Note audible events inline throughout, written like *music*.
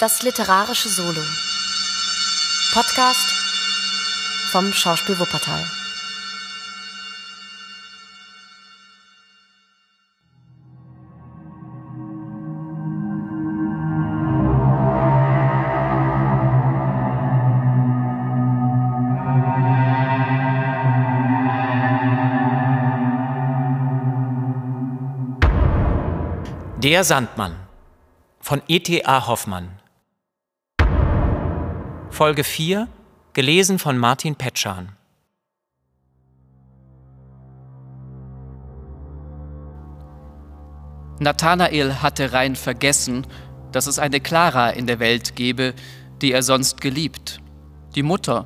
Das literarische Solo. Podcast vom Schauspiel Wuppertal. Der Sandmann von E.T.A. Hoffmann. Folge 4, gelesen von Martin Petschan. Nathanael hatte rein vergessen, dass es eine Clara in der Welt gebe, die er sonst geliebt. Die Mutter,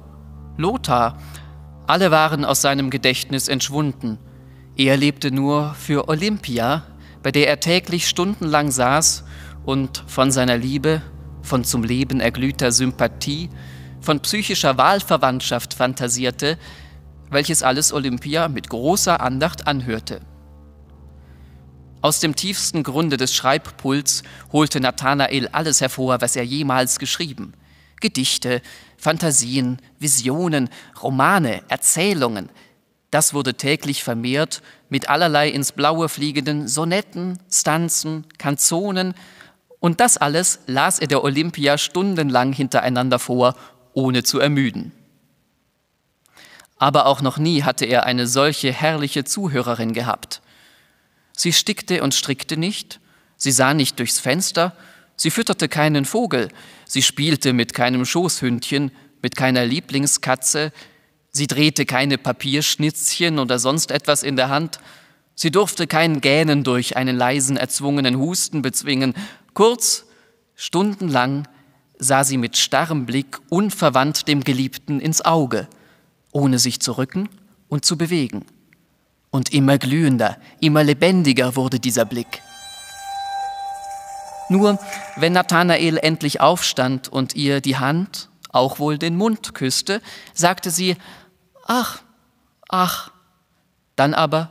Lothar, alle waren aus seinem Gedächtnis entschwunden. Er lebte nur für Olympia, bei der er täglich stundenlang saß und von seiner Liebe, von zum Leben erglühter Sympathie, von psychischer Wahlverwandtschaft fantasierte, welches alles Olympia mit großer Andacht anhörte. Aus dem tiefsten Grunde des Schreibpuls holte Nathanael alles hervor, was er jemals geschrieben. Gedichte, Fantasien, Visionen, Romane, Erzählungen, das wurde täglich vermehrt mit allerlei ins Blaue fliegenden Sonetten, Stanzen, Kanzonen, und das alles las er der Olympia stundenlang hintereinander vor, ohne zu ermüden. Aber auch noch nie hatte er eine solche herrliche Zuhörerin gehabt. Sie stickte und strickte nicht, sie sah nicht durchs Fenster, sie fütterte keinen Vogel, sie spielte mit keinem Schoßhündchen, mit keiner Lieblingskatze, Sie drehte keine Papierschnitzchen oder sonst etwas in der Hand. Sie durfte kein Gähnen durch einen leisen, erzwungenen Husten bezwingen. Kurz, stundenlang sah sie mit starrem Blick unverwandt dem Geliebten ins Auge, ohne sich zu rücken und zu bewegen. Und immer glühender, immer lebendiger wurde dieser Blick. Nur wenn Nathanael endlich aufstand und ihr die Hand, auch wohl den Mund küsste, sagte sie, ach, ach, dann aber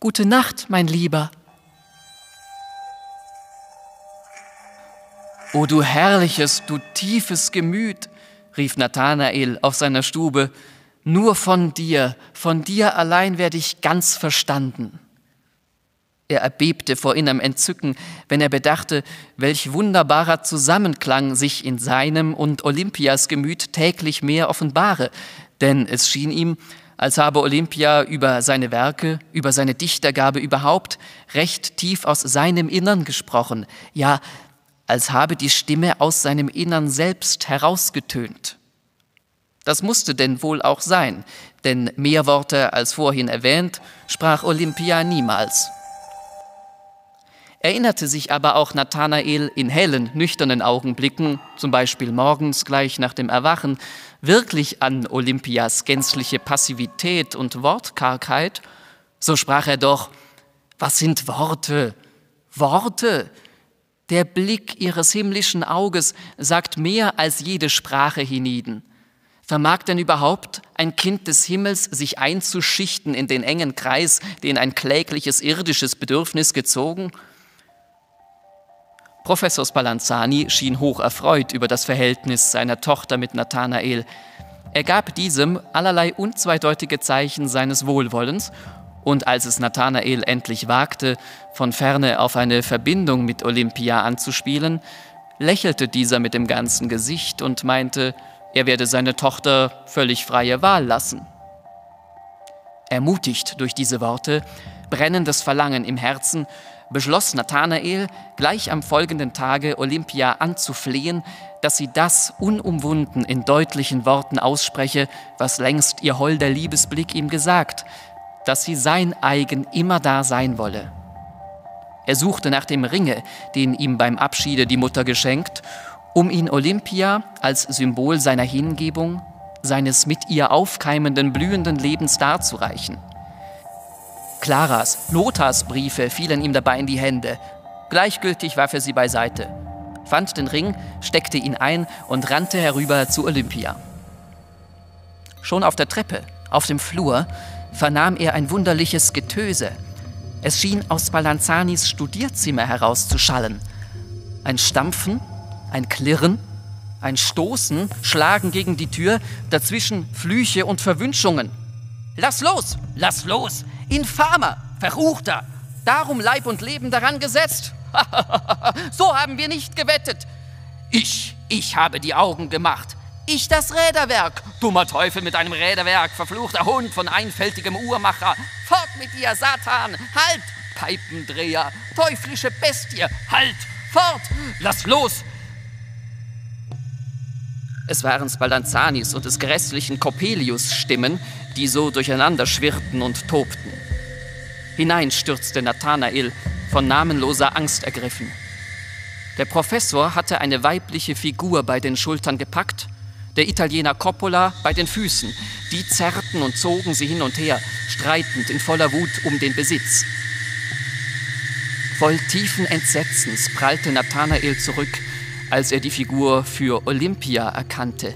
gute Nacht, mein Lieber. O du herrliches, du tiefes Gemüt, rief Nathanael auf seiner Stube, nur von dir, von dir allein werde ich ganz verstanden. Er erbebte vor innerem Entzücken, wenn er bedachte, welch wunderbarer Zusammenklang sich in seinem und Olympias Gemüt täglich mehr offenbare, denn es schien ihm, als habe Olympia über seine Werke, über seine Dichtergabe überhaupt recht tief aus seinem Innern gesprochen, ja, als habe die Stimme aus seinem Innern selbst herausgetönt. Das musste denn wohl auch sein, denn mehr Worte als vorhin erwähnt sprach Olympia niemals. Erinnerte sich aber auch Nathanael in hellen, nüchternen Augenblicken, zum Beispiel morgens gleich nach dem Erwachen, wirklich an Olympias gänzliche Passivität und Wortkargheit, so sprach er doch, was sind Worte? Worte! Der Blick ihres himmlischen Auges sagt mehr als jede Sprache hienieden. Vermag denn überhaupt ein Kind des Himmels sich einzuschichten in den engen Kreis, den ein klägliches irdisches Bedürfnis gezogen? Professor Spallanzani schien hoch erfreut über das Verhältnis seiner Tochter mit Nathanael. Er gab diesem allerlei unzweideutige Zeichen seines Wohlwollens, und als es Nathanael endlich wagte, von ferne auf eine Verbindung mit Olympia anzuspielen, lächelte dieser mit dem ganzen Gesicht und meinte, er werde seine Tochter völlig freie Wahl lassen. Ermutigt durch diese Worte, brennendes Verlangen im Herzen, beschloss Nathanael, gleich am folgenden Tage Olympia anzuflehen, dass sie das unumwunden in deutlichen Worten ausspreche, was längst ihr holder Liebesblick ihm gesagt, dass sie sein eigen immer da sein wolle. Er suchte nach dem Ringe, den ihm beim Abschiede die Mutter geschenkt, um ihn Olympia als Symbol seiner Hingebung, seines mit ihr aufkeimenden blühenden Lebens darzureichen. Claras, Lothars Briefe fielen ihm dabei in die Hände. Gleichgültig warf er sie beiseite, fand den Ring, steckte ihn ein und rannte herüber zu Olympia. Schon auf der Treppe, auf dem Flur, vernahm er ein wunderliches Getöse. Es schien aus Balanzanis Studierzimmer herauszuschallen. Ein Stampfen, Ein Klirren, ein Stoßen, Schlagen gegen die Tür, dazwischen Flüche und Verwünschungen. Lass los, lass los, infamer, verruchter, darum Leib und Leben daran gesetzt. *laughs* so haben wir nicht gewettet. Ich, ich habe die Augen gemacht. Ich das Räderwerk. Dummer Teufel mit einem Räderwerk, verfluchter Hund von einfältigem Uhrmacher. Fort mit dir, Satan. Halt, Peipendreher, teuflische Bestie. Halt, fort, lass los. Es waren Spallanzanis und des grässlichen Coppelius Stimmen, die so durcheinander schwirrten und tobten. Hinein stürzte Nathanael, von namenloser Angst ergriffen. Der Professor hatte eine weibliche Figur bei den Schultern gepackt, der Italiener Coppola bei den Füßen. Die zerrten und zogen sie hin und her, streitend in voller Wut um den Besitz. Voll tiefen Entsetzens prallte Nathanael zurück, als er die Figur für Olympia erkannte.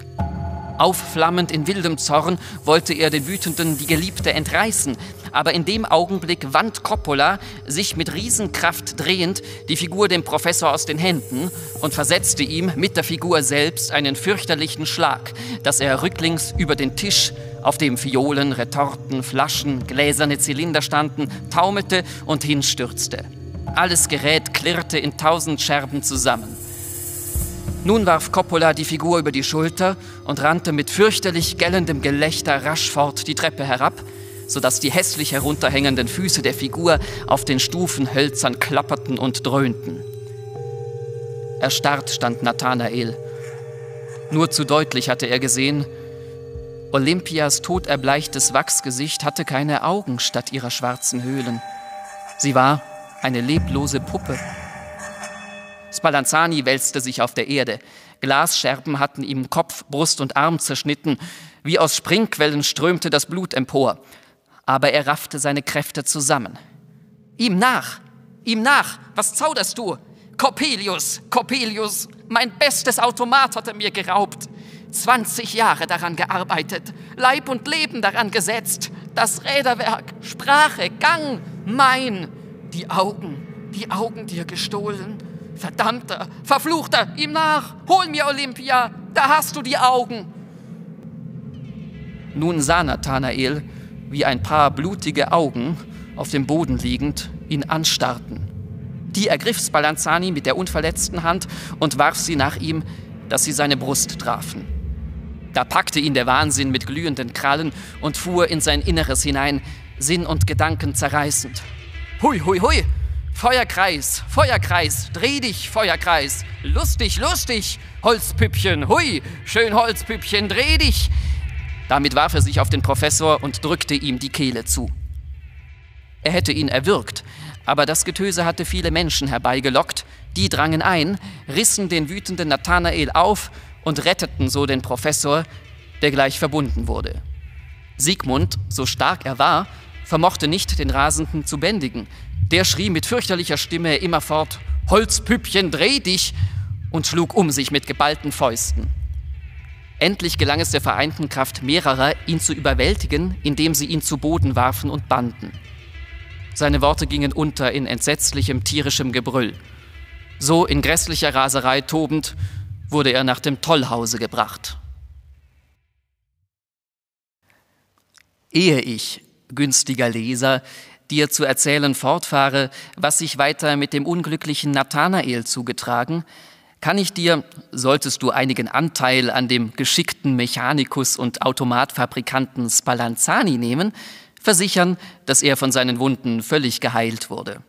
Aufflammend in wildem Zorn wollte er den Wütenden die Geliebte entreißen, aber in dem Augenblick wand Coppola, sich mit Riesenkraft drehend, die Figur dem Professor aus den Händen und versetzte ihm mit der Figur selbst einen fürchterlichen Schlag, dass er rücklings über den Tisch, auf dem Fiolen, Retorten, Flaschen, gläserne Zylinder standen, taumelte und hinstürzte. Alles Gerät klirrte in tausend Scherben zusammen. Nun warf Coppola die Figur über die Schulter und rannte mit fürchterlich gellendem Gelächter rasch fort die Treppe herab, sodass die hässlich herunterhängenden Füße der Figur auf den Stufen hölzern klapperten und dröhnten. Erstarrt stand Nathanael. Nur zu deutlich hatte er gesehen, Olympias toderbleichtes Wachsgesicht hatte keine Augen statt ihrer schwarzen Höhlen. Sie war eine leblose Puppe. Spallanzani wälzte sich auf der Erde. Glasscherben hatten ihm Kopf, Brust und Arm zerschnitten. Wie aus Springquellen strömte das Blut empor. Aber er raffte seine Kräfte zusammen. Ihm nach! Ihm nach! Was zauderst du? Coppelius! Coppelius! Mein bestes Automat hat er mir geraubt. 20 Jahre daran gearbeitet, Leib und Leben daran gesetzt. Das Räderwerk, Sprache, Gang, mein. Die Augen, die Augen dir gestohlen Verdammter, verfluchter, ihm nach, hol mir Olympia, da hast du die Augen. Nun sah Nathanael, wie ein paar blutige Augen auf dem Boden liegend ihn anstarrten. Die ergriff Spallanzani mit der unverletzten Hand und warf sie nach ihm, dass sie seine Brust trafen. Da packte ihn der Wahnsinn mit glühenden Krallen und fuhr in sein Inneres hinein, Sinn und Gedanken zerreißend. Hui, hui, hui, Feuerkreis, Feuerkreis, dreh dich, Feuerkreis. Lustig, lustig, Holzpüppchen, hui, schön Holzpüppchen, dreh dich. Damit warf er sich auf den Professor und drückte ihm die Kehle zu. Er hätte ihn erwürgt, aber das Getöse hatte viele Menschen herbeigelockt, die drangen ein, rissen den wütenden Nathanael auf und retteten so den Professor, der gleich verbunden wurde. Siegmund, so stark er war, vermochte nicht, den Rasenden zu bändigen, der schrie mit fürchterlicher Stimme immerfort, Holzpüppchen, dreh dich! und schlug um sich mit geballten Fäusten. Endlich gelang es der vereinten Kraft mehrerer, ihn zu überwältigen, indem sie ihn zu Boden warfen und banden. Seine Worte gingen unter in entsetzlichem tierischem Gebrüll. So in grässlicher Raserei tobend wurde er nach dem Tollhause gebracht. Ehe ich, günstiger Leser, dir zu erzählen fortfahre, was sich weiter mit dem unglücklichen Nathanael zugetragen, kann ich dir, solltest du einigen Anteil an dem geschickten Mechanikus und Automatfabrikanten Spallanzani nehmen, versichern, dass er von seinen Wunden völlig geheilt wurde.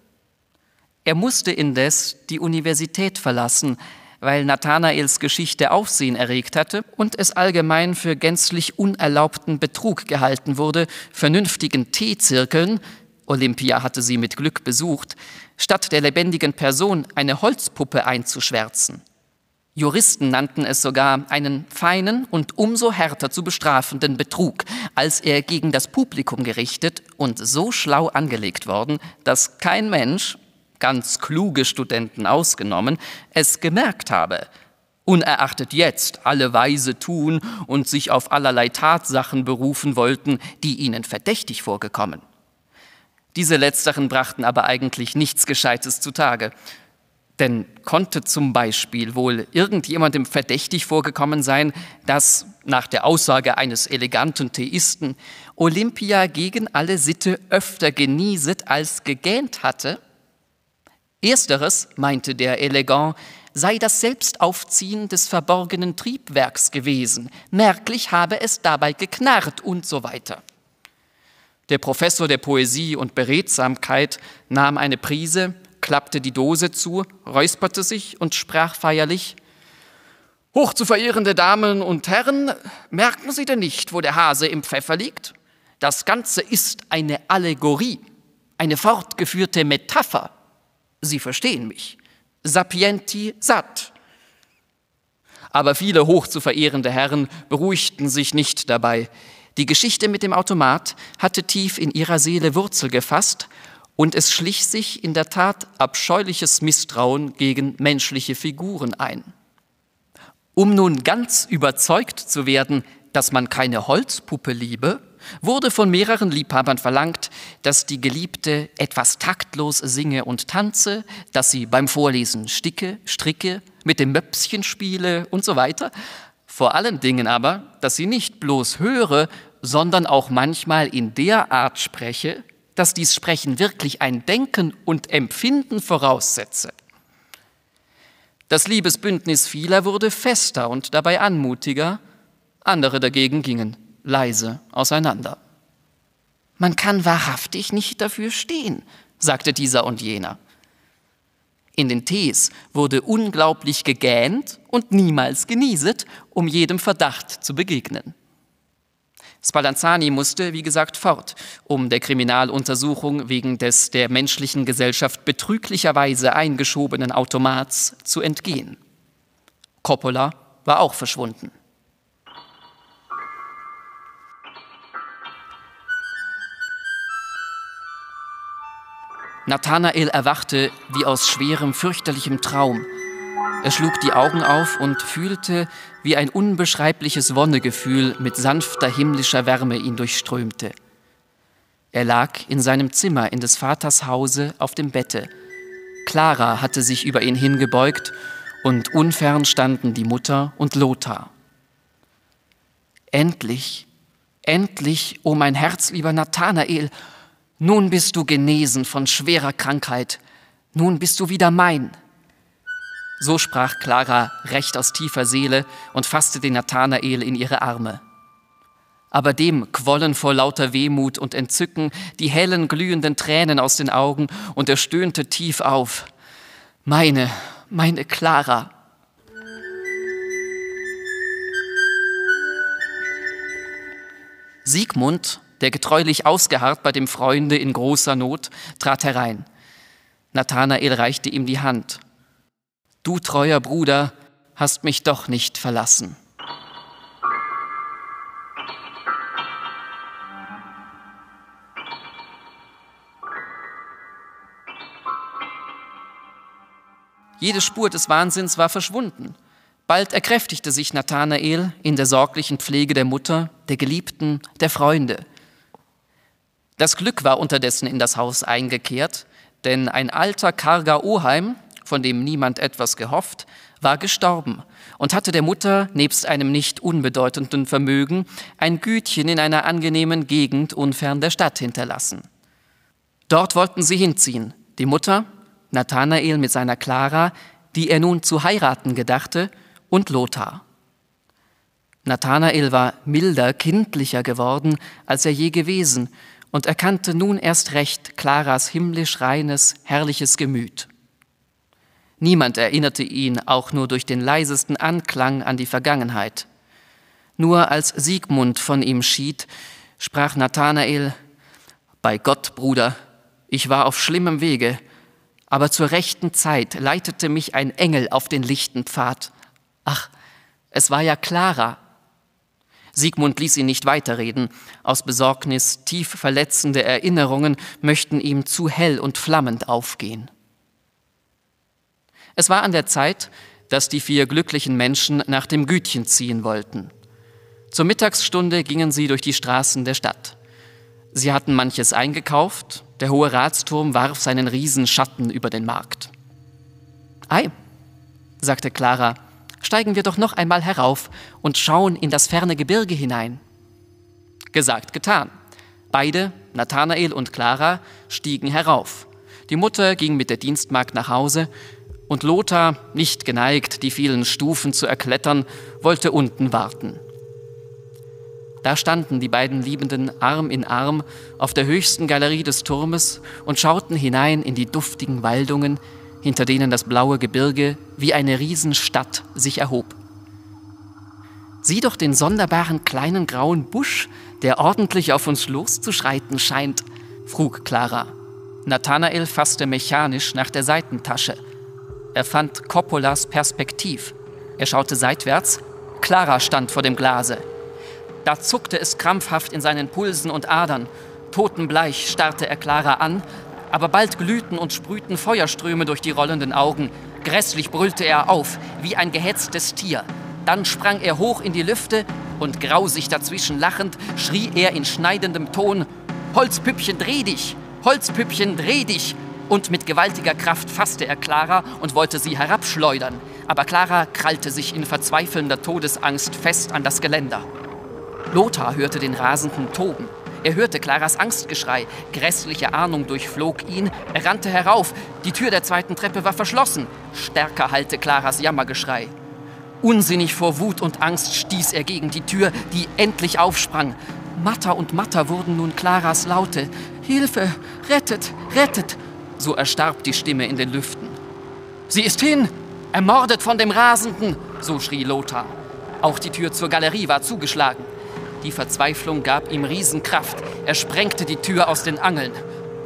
Er musste indes die Universität verlassen, weil Nathanaels Geschichte Aufsehen erregt hatte und es allgemein für gänzlich unerlaubten Betrug gehalten wurde, vernünftigen Teezirkeln, Olympia hatte sie mit Glück besucht, statt der lebendigen Person eine Holzpuppe einzuschwärzen. Juristen nannten es sogar einen feinen und umso härter zu bestrafenden Betrug, als er gegen das Publikum gerichtet und so schlau angelegt worden, dass kein Mensch, ganz kluge Studenten ausgenommen, es gemerkt habe, unerachtet jetzt alle weise tun und sich auf allerlei Tatsachen berufen wollten, die ihnen verdächtig vorgekommen. Diese letzteren brachten aber eigentlich nichts Gescheites zutage. Denn konnte zum Beispiel wohl irgendjemandem verdächtig vorgekommen sein, dass nach der Aussage eines eleganten Theisten Olympia gegen alle Sitte öfter genieset als gegähnt hatte? Ersteres, meinte der Elegant, sei das Selbstaufziehen des verborgenen Triebwerks gewesen, merklich habe es dabei geknarrt und so weiter. Der Professor der Poesie und Beredsamkeit nahm eine Prise, klappte die Dose zu, räusperte sich und sprach feierlich Hoch zu verehrende Damen und Herren, merken Sie denn nicht, wo der Hase im Pfeffer liegt? Das Ganze ist eine Allegorie, eine fortgeführte Metapher. Sie verstehen mich. Sapienti sat. Aber viele hoch zu verehrende Herren beruhigten sich nicht dabei. Die Geschichte mit dem Automat hatte tief in ihrer Seele Wurzel gefasst und es schlich sich in der Tat abscheuliches Misstrauen gegen menschliche Figuren ein. Um nun ganz überzeugt zu werden, dass man keine Holzpuppe liebe, wurde von mehreren Liebhabern verlangt, dass die Geliebte etwas taktlos singe und tanze, dass sie beim Vorlesen sticke, stricke, mit dem Möpschen spiele und so weiter. Vor allen Dingen aber, dass sie nicht bloß höre, sondern auch manchmal in der Art spreche, dass dies Sprechen wirklich ein Denken und Empfinden voraussetze. Das Liebesbündnis vieler wurde fester und dabei anmutiger, andere dagegen gingen leise auseinander. Man kann wahrhaftig nicht dafür stehen, sagte dieser und jener. In den Tees wurde unglaublich gegähnt und niemals genieset, um jedem Verdacht zu begegnen. Spallanzani musste, wie gesagt, fort, um der Kriminaluntersuchung wegen des der menschlichen Gesellschaft betrüglicherweise eingeschobenen Automats zu entgehen. Coppola war auch verschwunden. Nathanael erwachte wie aus schwerem, fürchterlichem Traum. Er schlug die Augen auf und fühlte, wie ein unbeschreibliches Wonnegefühl mit sanfter himmlischer Wärme ihn durchströmte. Er lag in seinem Zimmer in des Vaters Hause auf dem Bette. Clara hatte sich über ihn hingebeugt und unfern standen die Mutter und Lothar. Endlich, endlich, o oh mein herzlieber Nathanael, nun bist du genesen von schwerer Krankheit, nun bist du wieder mein. So sprach Clara recht aus tiefer Seele und fasste den Nathanael in ihre Arme. Aber dem quollen vor lauter Wehmut und Entzücken die hellen, glühenden Tränen aus den Augen und er stöhnte tief auf. Meine, meine Clara. Siegmund, der getreulich ausgeharrt bei dem Freunde in großer Not, trat herein. Nathanael reichte ihm die Hand du treuer Bruder hast mich doch nicht verlassen. Jede Spur des Wahnsinns war verschwunden. Bald erkräftigte sich Nathanael in der sorglichen Pflege der Mutter, der Geliebten, der Freunde. Das Glück war unterdessen in das Haus eingekehrt, denn ein alter, karger Oheim, von dem niemand etwas gehofft, war gestorben und hatte der Mutter nebst einem nicht unbedeutenden Vermögen ein Gütchen in einer angenehmen Gegend unfern der Stadt hinterlassen. Dort wollten sie hinziehen, die Mutter, Nathanael mit seiner Clara, die er nun zu heiraten gedachte, und Lothar. Nathanael war milder, kindlicher geworden, als er je gewesen, und erkannte nun erst recht Claras himmlisch reines, herrliches Gemüt. Niemand erinnerte ihn auch nur durch den leisesten Anklang an die Vergangenheit. Nur als Siegmund von ihm schied, sprach Nathanael, Bei Gott, Bruder, ich war auf schlimmem Wege, aber zur rechten Zeit leitete mich ein Engel auf den lichten Pfad. Ach, es war ja Clara. Siegmund ließ ihn nicht weiterreden. Aus Besorgnis tief verletzende Erinnerungen möchten ihm zu hell und flammend aufgehen. Es war an der Zeit, dass die vier glücklichen Menschen nach dem Gütchen ziehen wollten. Zur Mittagsstunde gingen sie durch die Straßen der Stadt. Sie hatten manches eingekauft, der hohe Ratsturm warf seinen Riesenschatten über den Markt. Ei, sagte Clara, steigen wir doch noch einmal herauf und schauen in das ferne Gebirge hinein. Gesagt, getan. Beide, Nathanael und Clara, stiegen herauf. Die Mutter ging mit der Dienstmagd nach Hause und Lothar, nicht geneigt, die vielen Stufen zu erklettern, wollte unten warten. Da standen die beiden Liebenden Arm in Arm auf der höchsten Galerie des Turmes und schauten hinein in die duftigen Waldungen, hinter denen das blaue Gebirge wie eine Riesenstadt sich erhob. Sieh doch den sonderbaren kleinen grauen Busch, der ordentlich auf uns loszuschreiten scheint, frug Clara. Nathanael fasste mechanisch nach der Seitentasche. Er fand Coppolas Perspektiv. Er schaute seitwärts. Clara stand vor dem Glase. Da zuckte es krampfhaft in seinen Pulsen und Adern. Totenbleich starrte er Clara an, aber bald glühten und sprühten Feuerströme durch die rollenden Augen. Grässlich brüllte er auf, wie ein gehetztes Tier. Dann sprang er hoch in die Lüfte und grausig dazwischen lachend schrie er in schneidendem Ton: Holzpüppchen, dreh dich! Holzpüppchen, dreh dich! Und mit gewaltiger Kraft fasste er Clara und wollte sie herabschleudern. Aber Clara krallte sich in verzweifelnder Todesangst fest an das Geländer. Lothar hörte den Rasenden toben. Er hörte Claras Angstgeschrei. Grässliche Ahnung durchflog ihn. Er rannte herauf. Die Tür der zweiten Treppe war verschlossen. Stärker hallte Claras Jammergeschrei. Unsinnig vor Wut und Angst stieß er gegen die Tür, die endlich aufsprang. Matter und matter wurden nun Claras Laute. Hilfe! Rettet! Rettet! So erstarb die Stimme in den Lüften. Sie ist hin! Ermordet von dem Rasenden! So schrie Lothar. Auch die Tür zur Galerie war zugeschlagen. Die Verzweiflung gab ihm Riesenkraft. Er sprengte die Tür aus den Angeln.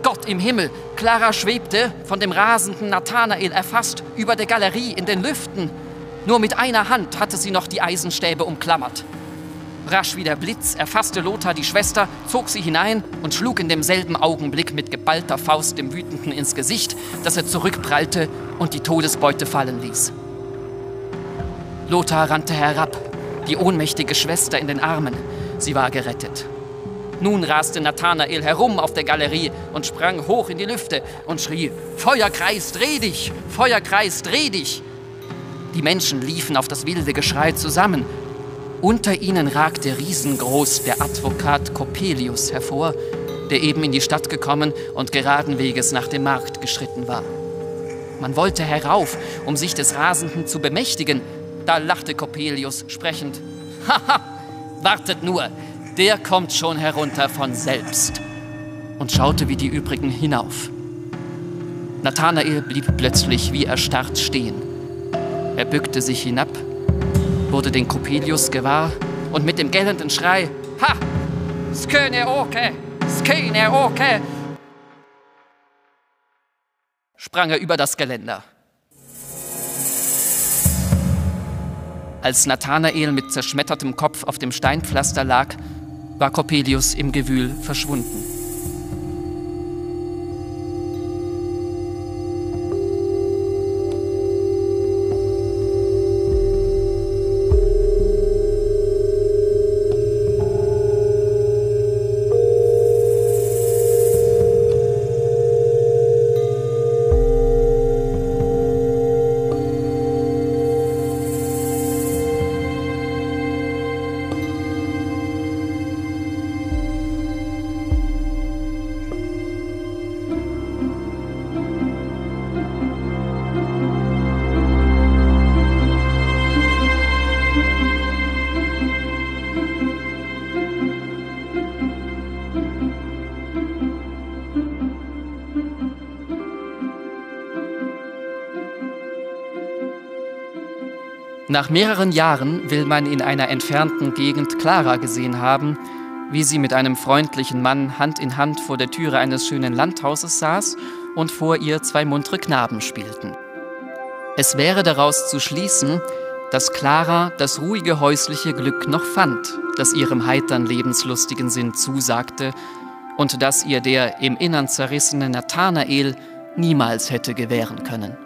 Gott im Himmel! Clara schwebte, von dem rasenden Nathanael erfasst, über der Galerie in den Lüften. Nur mit einer Hand hatte sie noch die Eisenstäbe umklammert. Rasch wie der Blitz erfasste Lothar die Schwester, zog sie hinein und schlug in demselben Augenblick mit geballter Faust dem Wütenden ins Gesicht, dass er zurückprallte und die Todesbeute fallen ließ. Lothar rannte herab, die ohnmächtige Schwester in den Armen. Sie war gerettet. Nun raste Nathanael herum auf der Galerie und sprang hoch in die Lüfte und schrie: Feuerkreis, dreh dich! Feuerkreis, dreh dich! Die Menschen liefen auf das wilde Geschrei zusammen. Unter ihnen ragte riesengroß der Advokat Coppelius hervor, der eben in die Stadt gekommen und geraden Weges nach dem Markt geschritten war. Man wollte herauf, um sich des Rasenden zu bemächtigen. Da lachte Coppelius sprechend: Haha, wartet nur, der kommt schon herunter von selbst. Und schaute wie die übrigen hinauf. Nathanael blieb plötzlich wie erstarrt stehen. Er bückte sich hinab, wurde den Coppelius gewahr und mit dem gellenden Schrei Ha! Sköne oke! Sköne oke! sprang er über das Geländer. Als Nathanael mit zerschmettertem Kopf auf dem Steinpflaster lag, war Coppelius im Gewühl verschwunden. Nach mehreren Jahren will man in einer entfernten Gegend Clara gesehen haben, wie sie mit einem freundlichen Mann Hand in Hand vor der Türe eines schönen Landhauses saß und vor ihr zwei muntere Knaben spielten. Es wäre daraus zu schließen, dass Clara das ruhige häusliche Glück noch fand, das ihrem heitern lebenslustigen Sinn zusagte und das ihr der im Innern zerrissene Nathanael niemals hätte gewähren können.